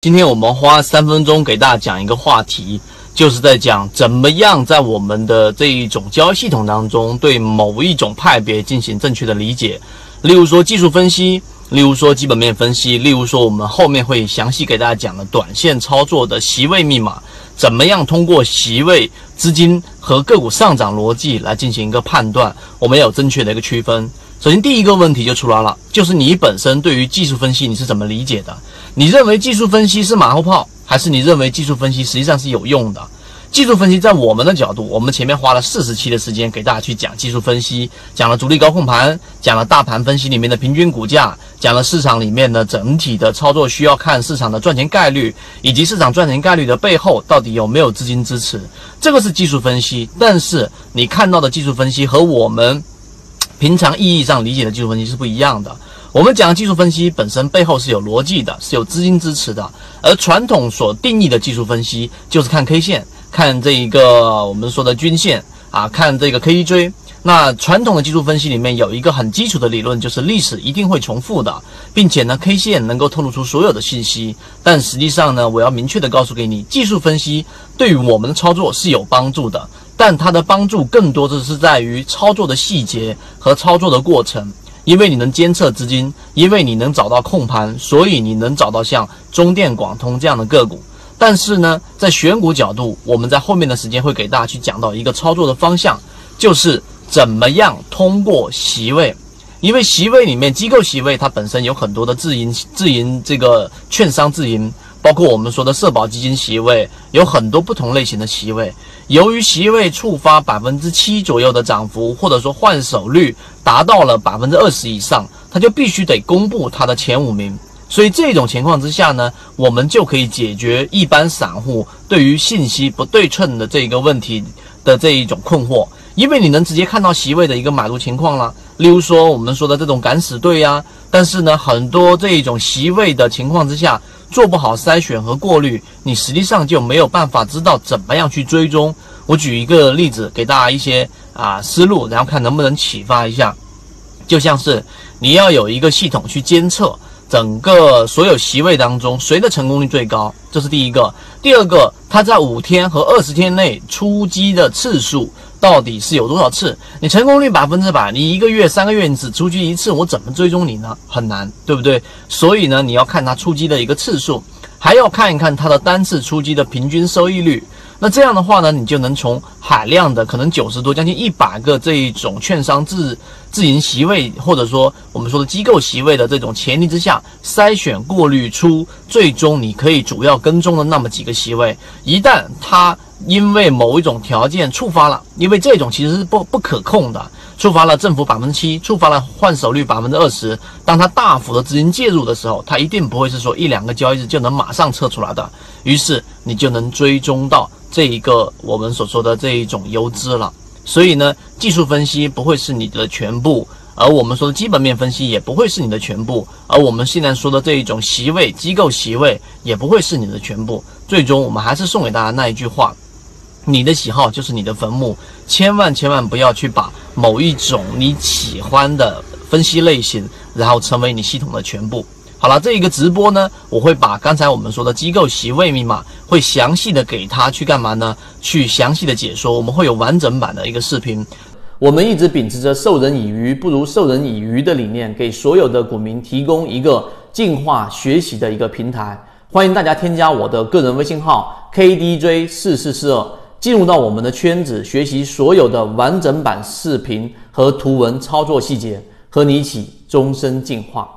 今天我们花三分钟给大家讲一个话题，就是在讲怎么样在我们的这一种交易系统当中，对某一种派别进行正确的理解。例如说技术分析，例如说基本面分析，例如说我们后面会详细给大家讲的短线操作的席位密码，怎么样通过席位资金和个股上涨逻辑来进行一个判断，我们要有正确的一个区分。首先，第一个问题就出来了，就是你本身对于技术分析你是怎么理解的？你认为技术分析是马后炮，还是你认为技术分析实际上是有用的？技术分析在我们的角度，我们前面花了四十期的时间给大家去讲技术分析，讲了主力高控盘，讲了大盘分析里面的平均股价，讲了市场里面的整体的操作需要看市场的赚钱概率，以及市场赚钱概率的背后到底有没有资金支持，这个是技术分析。但是你看到的技术分析和我们。平常意义上理解的技术分析是不一样的。我们讲技术分析本身背后是有逻辑的，是有资金支持的。而传统所定义的技术分析就是看 K 线，看这一个我们说的均线啊，看这个 KDJ。那传统的技术分析里面有一个很基础的理论，就是历史一定会重复的，并且呢，K 线能够透露出所有的信息。但实际上呢，我要明确的告诉给你，技术分析对于我们的操作是有帮助的。但它的帮助更多的是在于操作的细节和操作的过程，因为你能监测资金，因为你能找到控盘，所以你能找到像中电广通这样的个股。但是呢，在选股角度，我们在后面的时间会给大家去讲到一个操作的方向，就是怎么样通过席位，因为席位里面机构席位它本身有很多的自营自营这个券商自营。包括我们说的社保基金席位，有很多不同类型的席位。由于席位触发百分之七左右的涨幅，或者说换手率达到了百分之二十以上，它就必须得公布它的前五名。所以这种情况之下呢，我们就可以解决一般散户对于信息不对称的这一个问题的这一种困惑，因为你能直接看到席位的一个买入情况了。例如说我们说的这种敢死队呀，但是呢，很多这一种席位的情况之下。做不好筛选和过滤，你实际上就没有办法知道怎么样去追踪。我举一个例子给大家一些啊思路，然后看能不能启发一下。就像是你要有一个系统去监测整个所有席位当中谁的成功率最高，这是第一个。第二个，他在五天和二十天内出击的次数。到底是有多少次？你成功率百分之百，你一个月、三个月你只出击一次，我怎么追踪你呢？很难，对不对？所以呢，你要看他出击的一个次数，还要看一看他的单次出击的平均收益率。那这样的话呢，你就能从海量的可能九十多、将近一百个这一种券商自自营席位，或者说我们说的机构席位的这种前提之下，筛选过滤出最终你可以主要跟踪的那么几个席位。一旦它因为某一种条件触发了，因为这种其实是不不可控的，触发了政府百分之七，触发了换手率百分之二十。当它大幅的资金介入的时候，它一定不会是说一两个交易日就能马上撤出来的。于是你就能追踪到这一个我们所说的这一种游资了。所以呢，技术分析不会是你的全部，而我们说的基本面分析也不会是你的全部，而我们现在说的这一种席位机构席位也不会是你的全部。最终我们还是送给大家那一句话。你的喜好就是你的坟墓，千万千万不要去把某一种你喜欢的分析类型，然后成为你系统的全部。好了，这一个直播呢，我会把刚才我们说的机构席位密码，会详细的给他去干嘛呢？去详细的解说。我们会有完整版的一个视频。我们一直秉持着授人以鱼不如授人以渔的理念，给所有的股民提供一个进化学习的一个平台。欢迎大家添加我的个人微信号 KDJ 四四四二。进入到我们的圈子，学习所有的完整版视频和图文操作细节，和你一起终身进化。